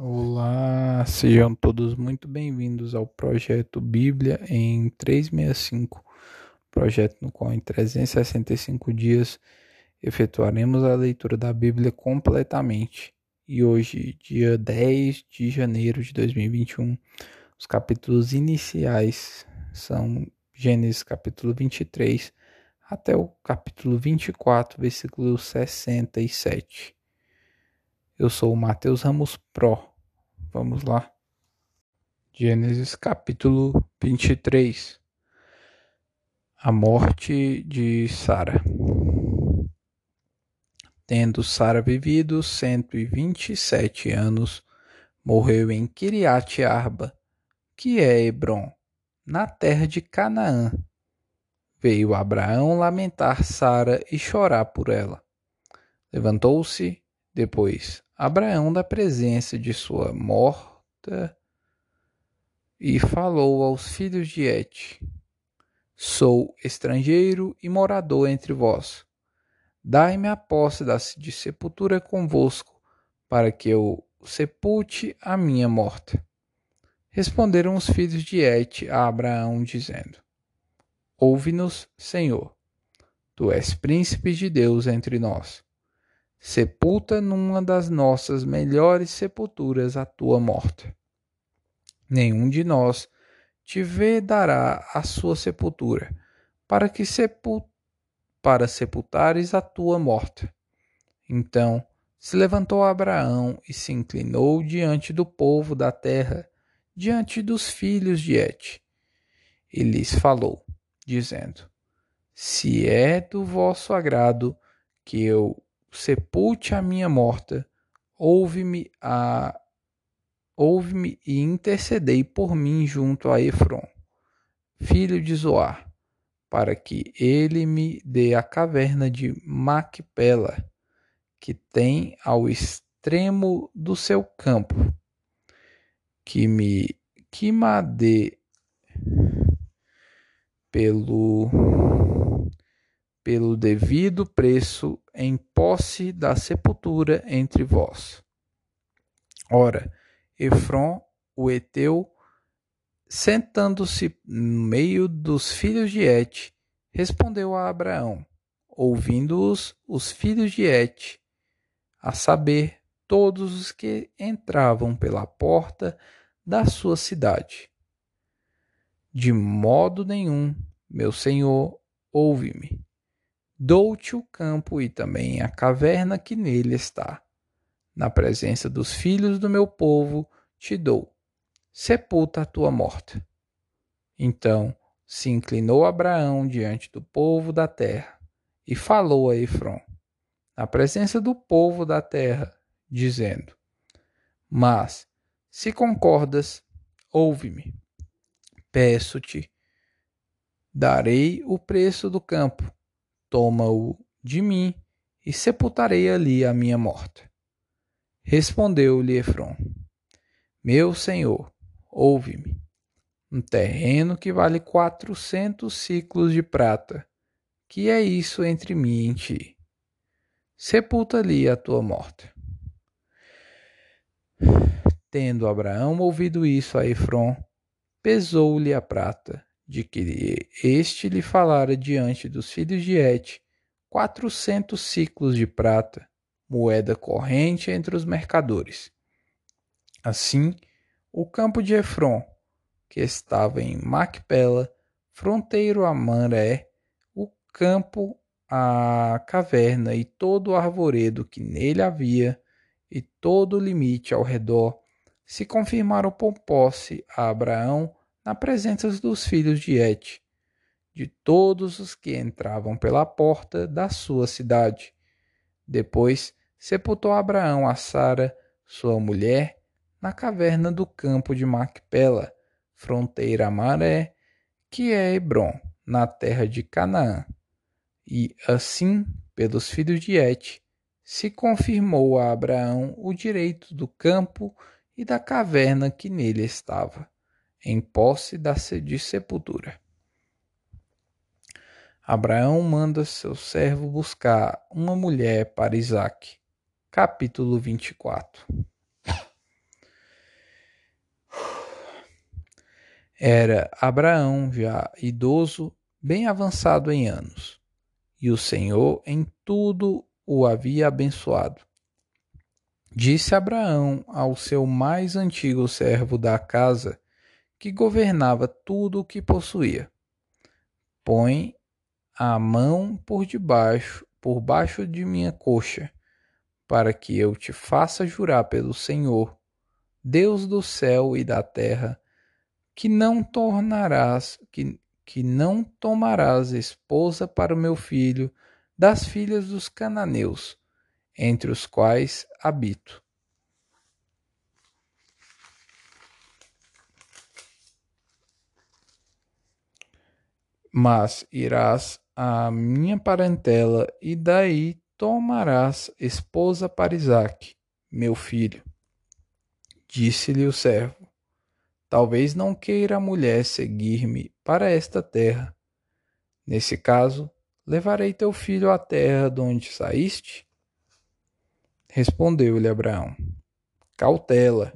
Olá, sejam todos muito bem-vindos ao projeto Bíblia em 365, projeto no qual em 365 dias efetuaremos a leitura da Bíblia completamente. E hoje, dia 10 de janeiro de 2021, os capítulos iniciais são Gênesis capítulo 23 até o capítulo 24, versículo 67. Eu sou o Matheus Ramos Pro. Vamos lá. Gênesis capítulo 23. A morte de Sara. Tendo Sara vivido cento e vinte e sete anos, morreu em Kiriat Arba, que é Hebron, na terra de Canaã. Veio Abraão lamentar Sara e chorar por ela. Levantou-se, depois, Abraão da presença de sua morta e falou aos filhos de Et: Sou estrangeiro e morador entre vós. Dai-me a posse de sepultura convosco, para que eu sepulte a minha morta. Responderam os filhos de Et a Abraão, dizendo: Ouve-nos, Senhor. Tu és príncipe de Deus entre nós sepulta numa das nossas melhores sepulturas a tua morta. Nenhum de nós te vedará a sua sepultura, para que sepul para sepultares a tua morta. Então se levantou Abraão e se inclinou diante do povo da terra, diante dos filhos de Et, e lhes falou, dizendo: Se é do vosso agrado que eu sepulte a minha morta, ouve-me a ouve-me e intercedei por mim junto a Efron, filho de Zoar, para que ele me dê a caverna de Macpela, que tem ao extremo do seu campo, que me que me pelo pelo devido preço em posse da sepultura entre vós. Ora, Efron, o Eteu, sentando-se no meio dos filhos de Et, respondeu a Abraão, ouvindo-os os filhos de Et, a saber, todos os que entravam pela porta da sua cidade. De modo nenhum, meu senhor, ouve-me. Dou-te o campo e também a caverna que nele está. Na presença dos filhos do meu povo te dou. Sepulta a tua morta. Então se inclinou Abraão diante do povo da terra e falou a Efron, na presença do povo da terra, dizendo: Mas, se concordas, ouve-me. Peço-te, darei o preço do campo toma-o de mim e sepultarei ali a minha morta. Respondeu-lhe Efron: Meu senhor, ouve-me. Um terreno que vale quatrocentos ciclos de prata. Que é isso entre mim e ti? Sepulta ali a tua morta. Tendo Abraão ouvido isso a Efron, pesou-lhe a prata de que este lhe falara diante dos filhos de Et quatrocentos ciclos de prata, moeda corrente entre os mercadores. Assim, o campo de Efron, que estava em Macpela, fronteiro a Maré, o campo, a caverna e todo o arvoredo que nele havia, e todo o limite ao redor, se confirmaram por posse a Abraão na presença dos filhos de Et, de todos os que entravam pela porta da sua cidade. Depois sepultou Abraão a Sara, sua mulher, na caverna do campo de Macpela, fronteira a Maré, que é Hebron, na terra de Canaã. E assim, pelos filhos de Et, se confirmou a Abraão o direito do campo e da caverna que nele estava em posse da de sepultura. Abraão manda seu servo buscar uma mulher para Isaac. Capítulo 24 Era Abraão já idoso, bem avançado em anos, e o Senhor em tudo o havia abençoado. Disse Abraão ao seu mais antigo servo da casa, que governava tudo o que possuía: Põe a mão por debaixo, por baixo de minha coxa, para que eu te faça jurar pelo Senhor, Deus do céu e da terra, que não tornarás, que, que não tomarás esposa para o meu filho das filhas dos cananeus, entre os quais habito. Mas irás à minha parentela e daí tomarás esposa para Isaque, meu filho. Disse-lhe o servo: Talvez não queira a mulher seguir-me para esta terra. Nesse caso, levarei teu filho à terra de onde saíste? Respondeu-lhe Abraão: Cautela,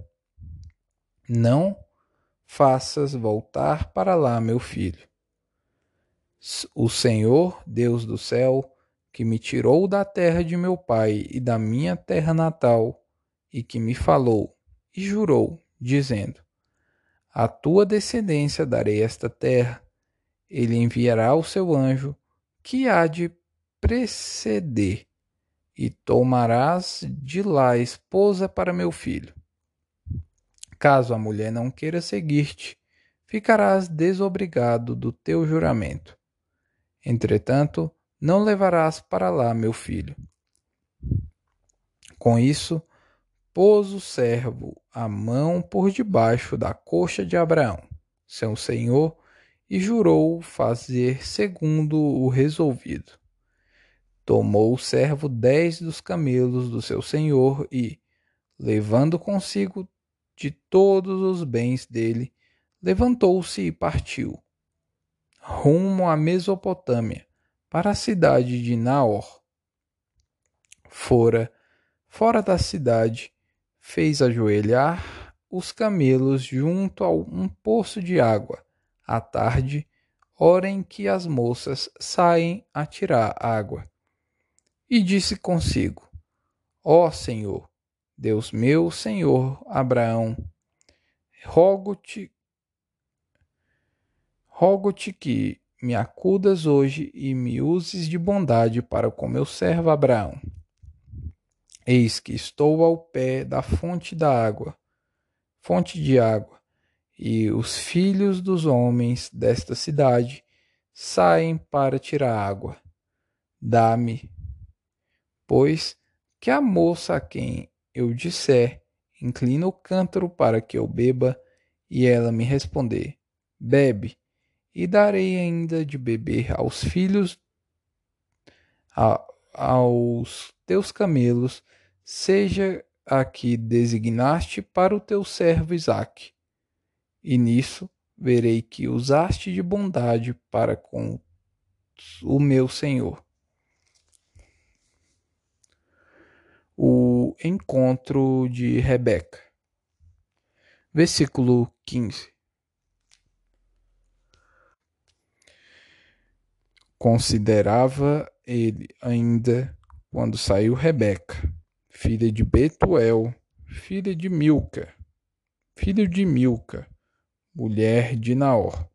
não faças voltar para lá meu filho. O Senhor, Deus do céu, que me tirou da terra de meu pai e da minha terra natal, e que me falou e jurou, dizendo: à tua descendência darei esta terra. Ele enviará o seu anjo, que há de preceder, e tomarás de lá esposa para meu filho. Caso a mulher não queira seguir-te, ficarás desobrigado do teu juramento. Entretanto, não levarás para lá meu filho. Com isso, pôs o servo a mão por debaixo da coxa de Abraão, seu senhor, e jurou fazer segundo o resolvido. Tomou o servo dez dos camelos do seu senhor e, levando consigo de todos os bens dele, levantou-se e partiu, rumo à Mesopotâmia, para a cidade de Naor. Fora, fora da cidade, fez ajoelhar os camelos junto a um poço de água, à tarde, hora em que as moças saem a tirar água. E disse consigo: Ó Senhor, Deus meu, Senhor Abraão, rogo-te rogo-te que me acudas hoje e me uses de bondade para com meu servo Abraão Eis que estou ao pé da fonte da água, fonte de água, e os filhos dos homens desta cidade saem para tirar água. Dá-me, pois, que a moça a quem eu disser, inclina o cântaro para que eu beba, e ela me responder, bebe, e darei ainda de beber aos filhos, a, aos teus camelos seja a que designaste para o teu servo Isaque. E nisso verei que usaste de bondade para com o meu senhor. O encontro de Rebeca. Versículo 15. Considerava ele ainda quando saiu Rebeca filha de Betuel, filha de Milca, filho de Milca, mulher de Naor,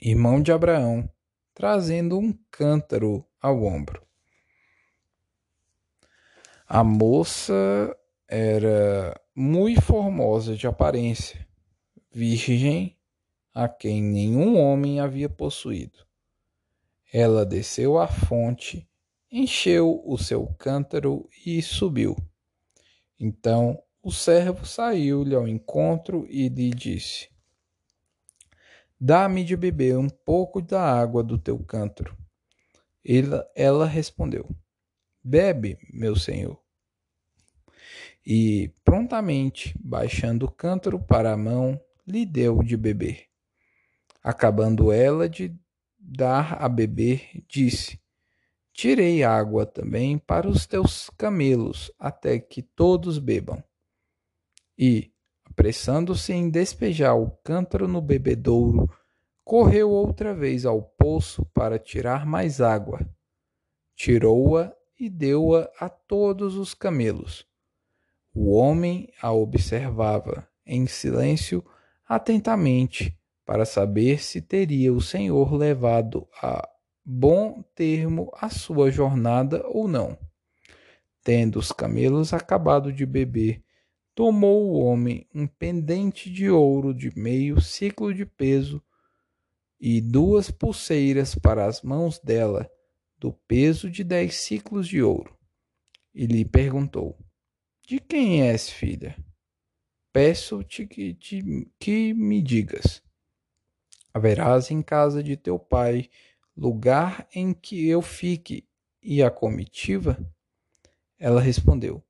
irmão de Abraão, trazendo um cântaro ao ombro. A moça era muito formosa de aparência, virgem a quem nenhum homem havia possuído. Ela desceu à fonte encheu o seu cântaro e subiu. Então o servo saiu-lhe ao encontro e lhe disse: Dá-me de beber um pouco da água do teu cântaro. Ela, ela respondeu: Bebe, meu senhor. E prontamente, baixando o cântaro para a mão, lhe deu de beber. Acabando ela de dar a beber, disse: Tirei água também para os teus camelos, até que todos bebam. E, apressando-se em despejar o cântaro no bebedouro, correu outra vez ao poço para tirar mais água. Tirou-a e deu-a a todos os camelos. O homem a observava em silêncio atentamente para saber se teria o Senhor levado a bom termo a sua jornada ou não. Tendo os camelos acabado de beber, tomou o homem um pendente de ouro de meio ciclo de peso e duas pulseiras para as mãos dela, do peso de dez ciclos de ouro. E lhe perguntou: De quem és, filha? Peço-te que, que me digas. Haverás em casa de teu pai lugar em que eu fique e a comitiva? Ela respondeu: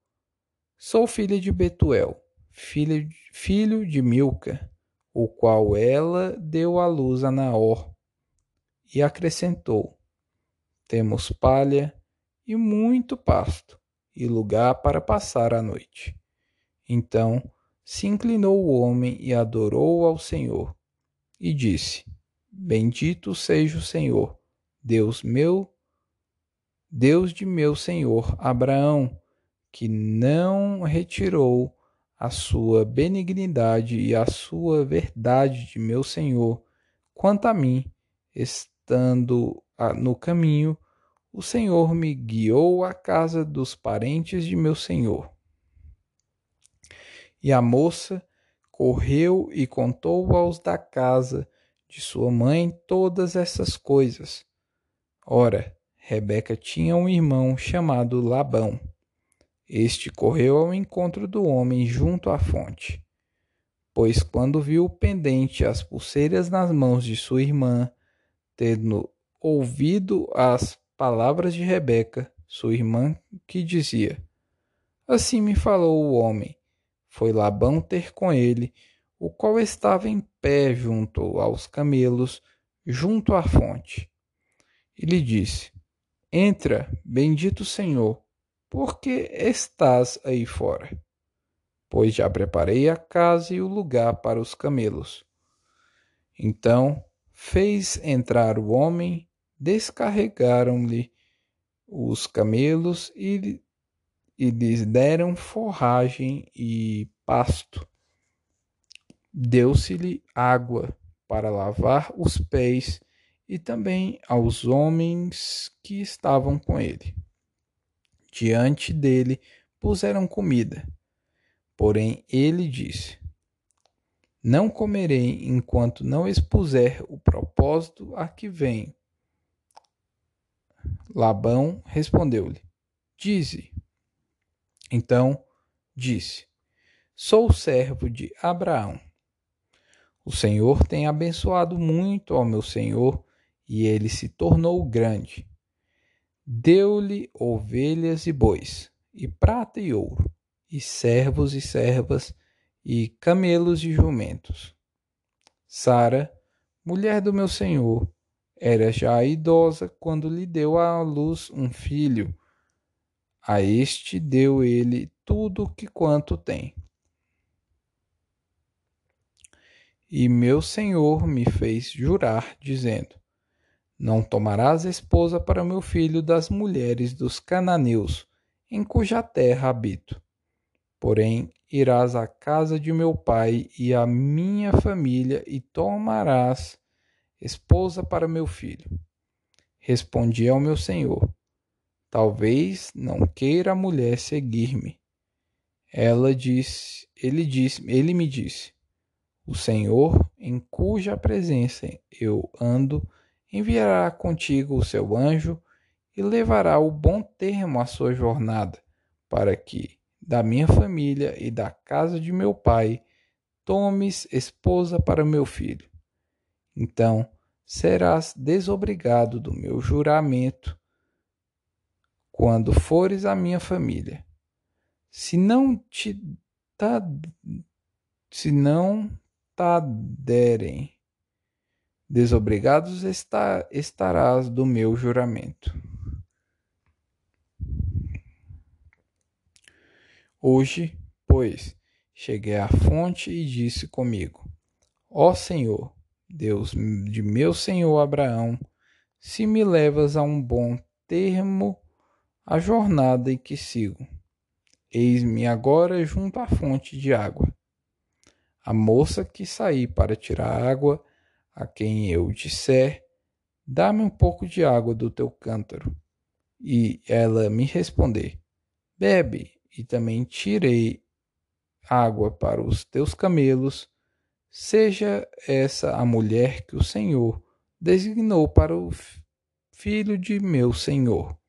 Sou filha de Betuel, filha, filho de Milca, o qual ela deu à luz a Naor. E acrescentou: Temos palha e muito pasto, e lugar para passar a noite. Então se inclinou o homem e adorou ao Senhor, e disse: Bendito seja o Senhor, Deus meu, Deus de meu senhor Abraão, que não retirou a sua benignidade e a sua verdade de meu senhor, quanto a mim, estando no caminho, o Senhor me guiou à casa dos parentes de meu senhor. E a moça correu e contou aos da casa de sua mãe todas essas coisas. Ora, Rebeca tinha um irmão chamado Labão. Este correu ao encontro do homem junto à fonte. Pois quando viu pendente as pulseiras nas mãos de sua irmã, tendo ouvido as palavras de Rebeca, sua irmã, que dizia: Assim me falou o homem, foi Labão ter com ele, o qual estava em pé junto aos camelos, junto à fonte. E lhe disse: Entra, bendito Senhor, porque estás aí fora? Pois já preparei a casa e o lugar para os camelos. Então fez entrar o homem, descarregaram-lhe os camelos e e lhes deram forragem e pasto. Deu-se-lhe água para lavar os pés e também aos homens que estavam com ele. Diante dele puseram comida. Porém ele disse: Não comerei enquanto não expuser o propósito a que venho. Labão respondeu-lhe: Dize. Então disse: Sou servo de Abraão. O Senhor tem abençoado muito ao meu senhor e ele se tornou grande. Deu-lhe ovelhas e bois, e prata e ouro, e servos e servas, e camelos e jumentos. Sara, mulher do meu senhor, era já idosa quando lhe deu à luz um filho a este deu ele tudo que quanto tem. E meu senhor me fez jurar, dizendo: Não tomarás esposa para meu filho das mulheres dos cananeus, em cuja terra habito. Porém, irás à casa de meu pai e à minha família e tomarás esposa para meu filho. Respondi ao meu senhor: Talvez não queira a mulher seguir-me. Ela disse, ele disse, ele me disse: O Senhor, em cuja presença eu ando, enviará contigo o seu anjo e levará o bom termo à sua jornada, para que da minha família e da casa de meu pai tomes esposa para meu filho. Então serás desobrigado do meu juramento quando fores a minha família. Se não te tá, se não tá derem desobrigados está, estarás do meu juramento. Hoje, pois, cheguei à fonte e disse comigo: Ó Senhor, Deus de meu senhor Abraão, se me levas a um bom termo a jornada em que sigo. Eis-me agora junto à fonte de água. A moça que saí para tirar água, a quem eu disser, dá-me um pouco de água do teu cântaro. E ela me responder, bebe, e também tirei água para os teus camelos, seja essa a mulher que o Senhor designou para o filho de meu Senhor.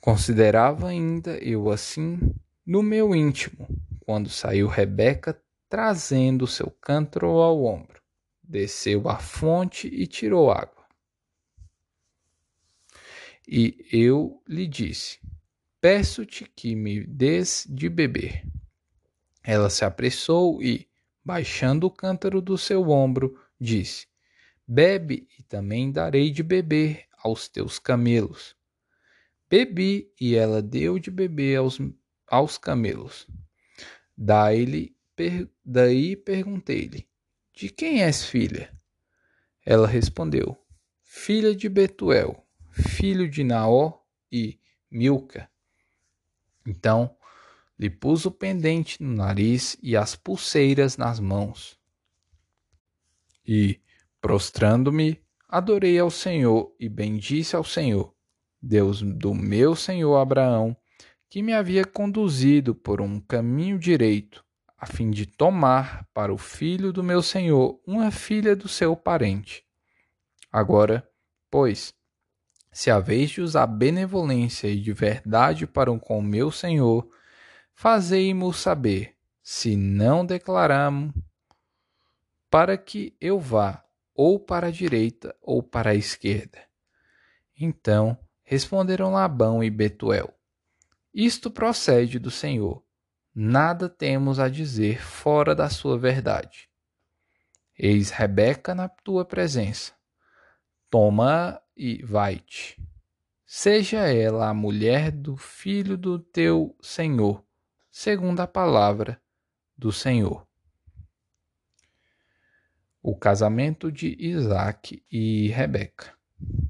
Considerava ainda eu assim no meu íntimo, quando saiu Rebeca trazendo seu cântaro ao ombro. Desceu à fonte e tirou água. E eu lhe disse: Peço-te que me des de beber. Ela se apressou e, baixando o cântaro do seu ombro, disse: Bebe e também darei de beber aos teus camelos. Bebi e ela deu de beber aos, aos camelos. Daí, per, daí perguntei-lhe: De quem és filha? Ela respondeu: Filha de Betuel, filho de Naó e Milca. Então lhe pus o pendente no nariz e as pulseiras nas mãos. E, prostrando-me, adorei ao Senhor e bendisse ao Senhor, Deus do meu senhor Abraão, que me havia conduzido por um caminho direito, a fim de tomar para o filho do meu senhor uma filha do seu parente. Agora, pois, se haveis de usar benevolência e de verdade para com o meu senhor, fazei-mo saber, se não declaramos, para que eu vá ou para a direita ou para a esquerda. Então responderam Labão e Betuel: Isto procede do Senhor. Nada temos a dizer fora da sua verdade. Eis Rebeca na tua presença. Toma e vai-te. Seja ela a mulher do filho do teu Senhor segundo a palavra do Senhor. O casamento de Isaac e Rebeca.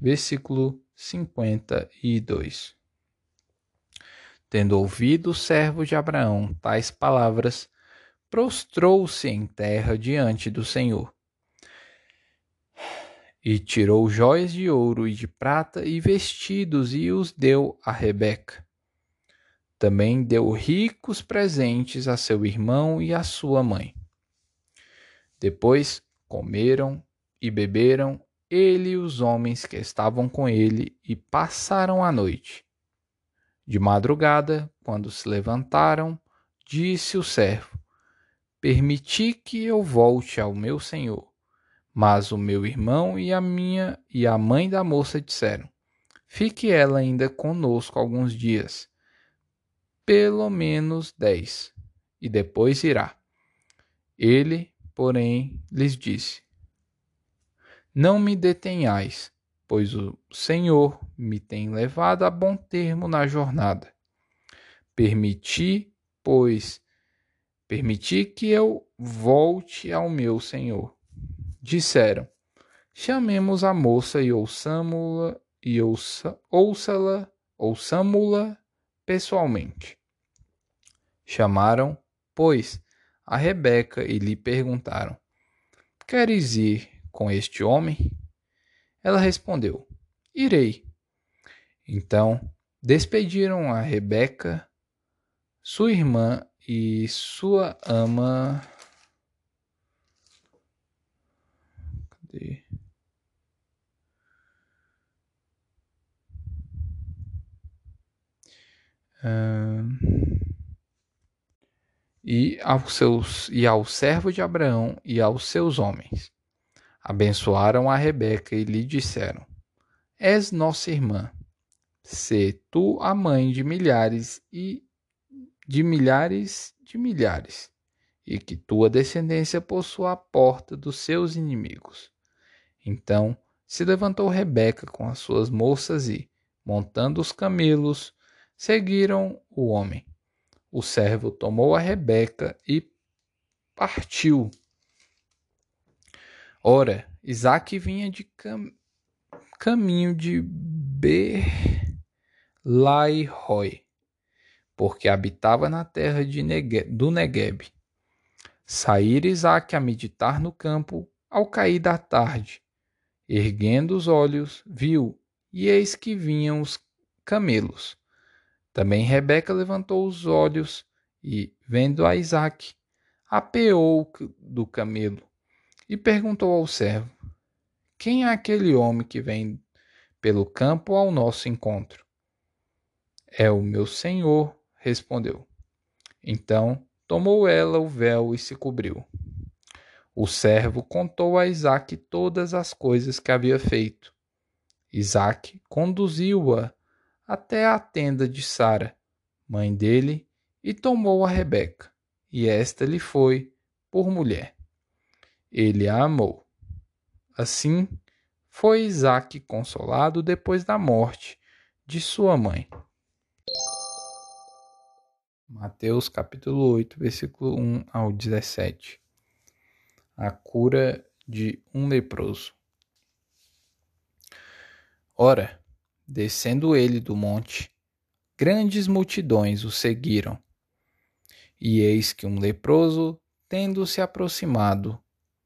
Versículo 52. Tendo ouvido o servo de Abraão tais palavras, prostrou-se em terra diante do Senhor. E tirou joias de ouro e de prata e vestidos e os deu a Rebeca. Também deu ricos presentes a seu irmão e a sua mãe. Depois comeram e beberam ele e os homens que estavam com ele e passaram a noite. De madrugada, quando se levantaram, disse o servo: Permiti que eu volte ao meu senhor. Mas o meu irmão e a minha e a mãe da moça disseram: Fique ela ainda conosco alguns dias pelo menos dez, e depois irá. Ele, porém, lhes disse: Não me detenhais, pois o Senhor me tem levado a bom termo na jornada. Permiti, pois, permiti que eu volte ao meu Senhor. Disseram: Chamemos a moça e ouçamo-la e ouça-la, ouçamo-la pessoalmente. Chamaram, pois, a Rebeca e lhe perguntaram: Queres ir com este homem? Ela respondeu: Irei. Então despediram a Rebeca, sua irmã e sua ama. Cadê? e aos seus e ao servo de Abraão e aos seus homens. Abençoaram a Rebeca e lhe disseram: És nossa irmã. Se tu a mãe de milhares e de milhares de milhares, e que tua descendência possua a porta dos seus inimigos. Então se levantou Rebeca com as suas moças e, montando os camelos, seguiram o homem. O servo tomou a Rebeca e partiu. Ora, Isaac vinha de cam caminho de Berlairoi, porque habitava na terra Nege do Negueb. Saíra Isaac a meditar no campo ao cair da tarde. Erguendo os olhos, viu, e eis que vinham os camelos. Também Rebeca levantou os olhos e, vendo a Isaac, apeou do camelo e perguntou ao servo: Quem é aquele homem que vem pelo campo ao nosso encontro? É o meu senhor, respondeu. Então tomou ela o véu e se cobriu. O servo contou a Isaque todas as coisas que havia feito. Isaque conduziu-a até a tenda de Sara, mãe dele, e tomou a Rebeca, e esta lhe foi por mulher. Ele a amou. Assim, foi Isaque consolado depois da morte de sua mãe. Mateus capítulo 8, versículo 1 ao 17. A cura de um leproso. Ora, Descendo ele do monte, grandes multidões o seguiram. E eis que um leproso, tendo se aproximado,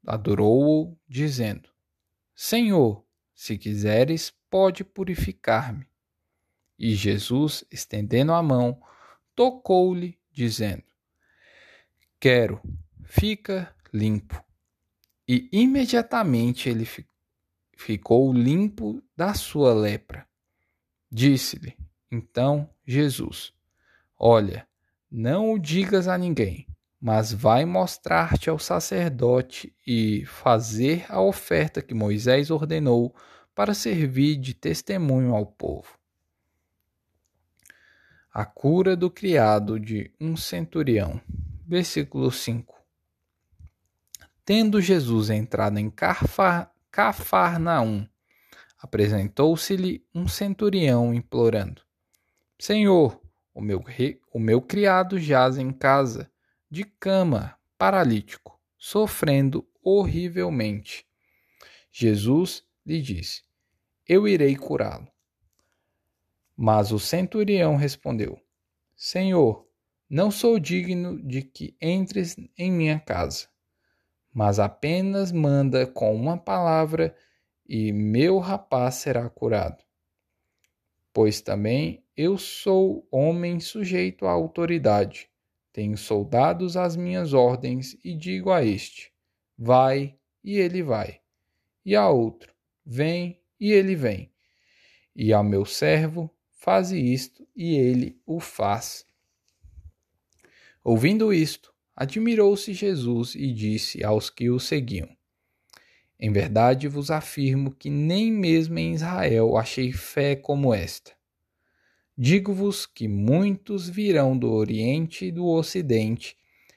adorou-o, dizendo: Senhor, se quiseres, pode purificar-me. E Jesus, estendendo a mão, tocou-lhe, dizendo: Quero, fica limpo. E imediatamente ele ficou limpo da sua lepra. Disse-lhe então Jesus: Olha, não o digas a ninguém, mas vai mostrar-te ao sacerdote e fazer a oferta que Moisés ordenou para servir de testemunho ao povo. A cura do criado de um centurião. Versículo 5. Tendo Jesus entrado em Cafarnaum, apresentou-se-lhe um centurião implorando: Senhor, o meu, o meu criado jaz em casa, de cama, paralítico, sofrendo horrivelmente. Jesus lhe disse: Eu irei curá-lo. Mas o centurião respondeu: Senhor, não sou digno de que entres em minha casa, mas apenas manda com uma palavra e meu rapaz será curado. Pois também eu sou homem sujeito à autoridade, tenho soldados às minhas ordens e digo a este: vai, e ele vai, e a outro: vem, e ele vem, e ao meu servo: faze isto, e ele o faz. Ouvindo isto, admirou-se Jesus e disse aos que o seguiam: em verdade vos afirmo que nem mesmo em Israel achei fé como esta. Digo-vos que muitos virão do Oriente e do Ocidente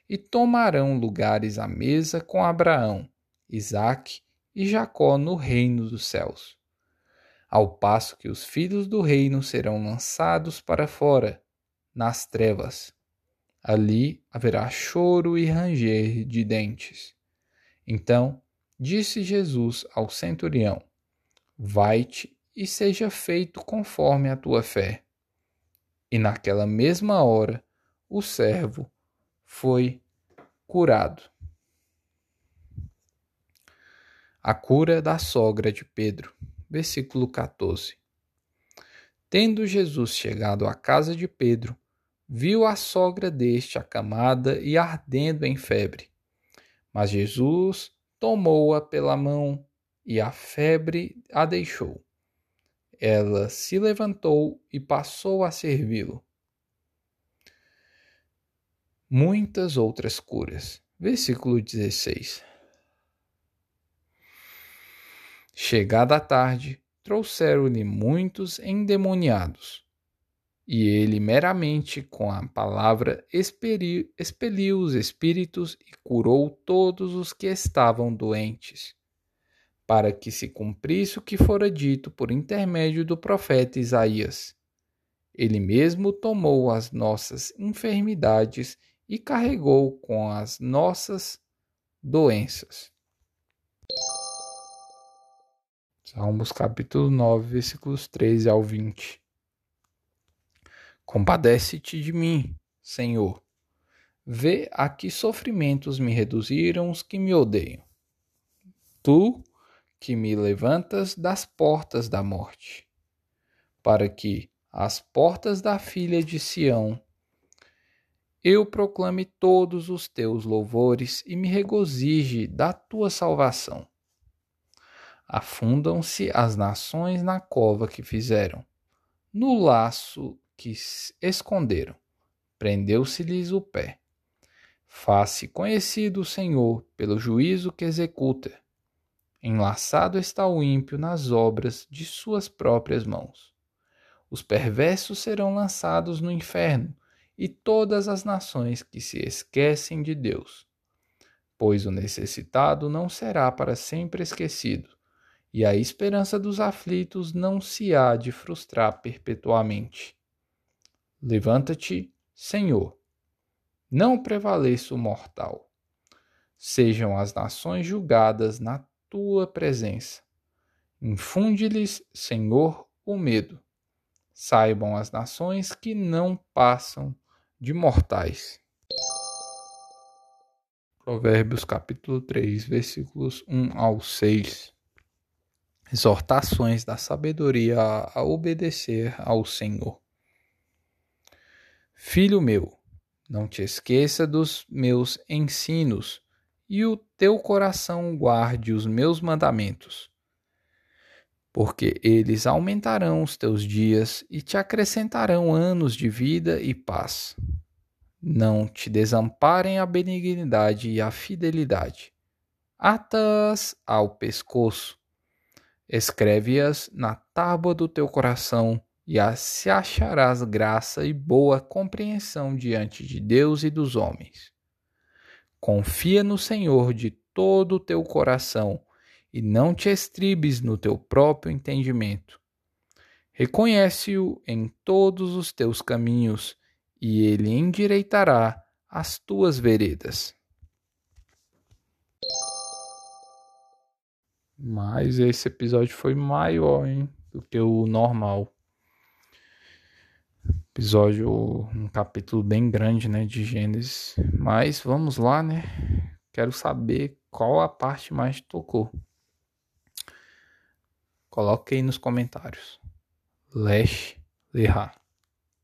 e tomarão lugares à mesa com Abraão, Isaque e Jacó no reino dos céus. Ao passo que os filhos do reino serão lançados para fora, nas trevas. Ali haverá choro e ranger de dentes. Então Disse Jesus ao centurião: Vai-te e seja feito conforme a tua fé. E naquela mesma hora o servo foi curado. A cura da sogra de Pedro, versículo 14. Tendo Jesus chegado à casa de Pedro, viu a sogra deste acamada e ardendo em febre. Mas Jesus tomou-a pela mão e a febre a deixou. Ela se levantou e passou a servi-lo. Muitas outras curas. Versículo 16. Chegada a tarde, trouxeram-lhe muitos endemoniados e ele meramente com a palavra expeliu, expeliu os espíritos e curou todos os que estavam doentes, para que se cumprisse o que fora dito por intermédio do profeta Isaías. Ele mesmo tomou as nossas enfermidades e carregou com as nossas doenças. Salmos capítulo 9, versículos 13 ao 20. Compadece-te de mim, Senhor. Vê a que sofrimentos me reduziram os que me odeiam. Tu que me levantas das portas da morte, para que as portas da filha de Sião eu proclame todos os teus louvores e me regozije da tua salvação. Afundam-se as nações na cova que fizeram, no laço que esconderam, prendeu-se-lhes o pé. Faz-se conhecido o Senhor pelo juízo que executa. Enlaçado está o ímpio nas obras de suas próprias mãos. Os perversos serão lançados no inferno, e todas as nações que se esquecem de Deus. Pois o necessitado não será para sempre esquecido, e a esperança dos aflitos não se há de frustrar perpetuamente. Levanta-te, Senhor. Não prevaleça o mortal. Sejam as nações julgadas na tua presença. Infunde-lhes, Senhor, o medo. Saibam as nações que não passam de mortais. Provérbios capítulo 3, versículos 1 ao 6. Exortações da sabedoria a obedecer ao Senhor. Filho meu, não te esqueça dos meus ensinos, e o teu coração guarde os meus mandamentos, porque eles aumentarão os teus dias e te acrescentarão anos de vida e paz. Não te desamparem a benignidade e a fidelidade. Ata-as ao pescoço, escreve-as na tábua do teu coração, e se acharás graça e boa compreensão diante de Deus e dos homens. Confia no Senhor de todo o teu coração e não te estribes no teu próprio entendimento. Reconhece-o em todos os teus caminhos, e ele endireitará as tuas veredas. Mas esse episódio foi maior hein, do que o normal. Episódio, um capítulo bem grande, né, de Gênesis. Mas vamos lá, né? Quero saber qual a parte mais tocou. Coloque aí nos comentários. Lesh Leha.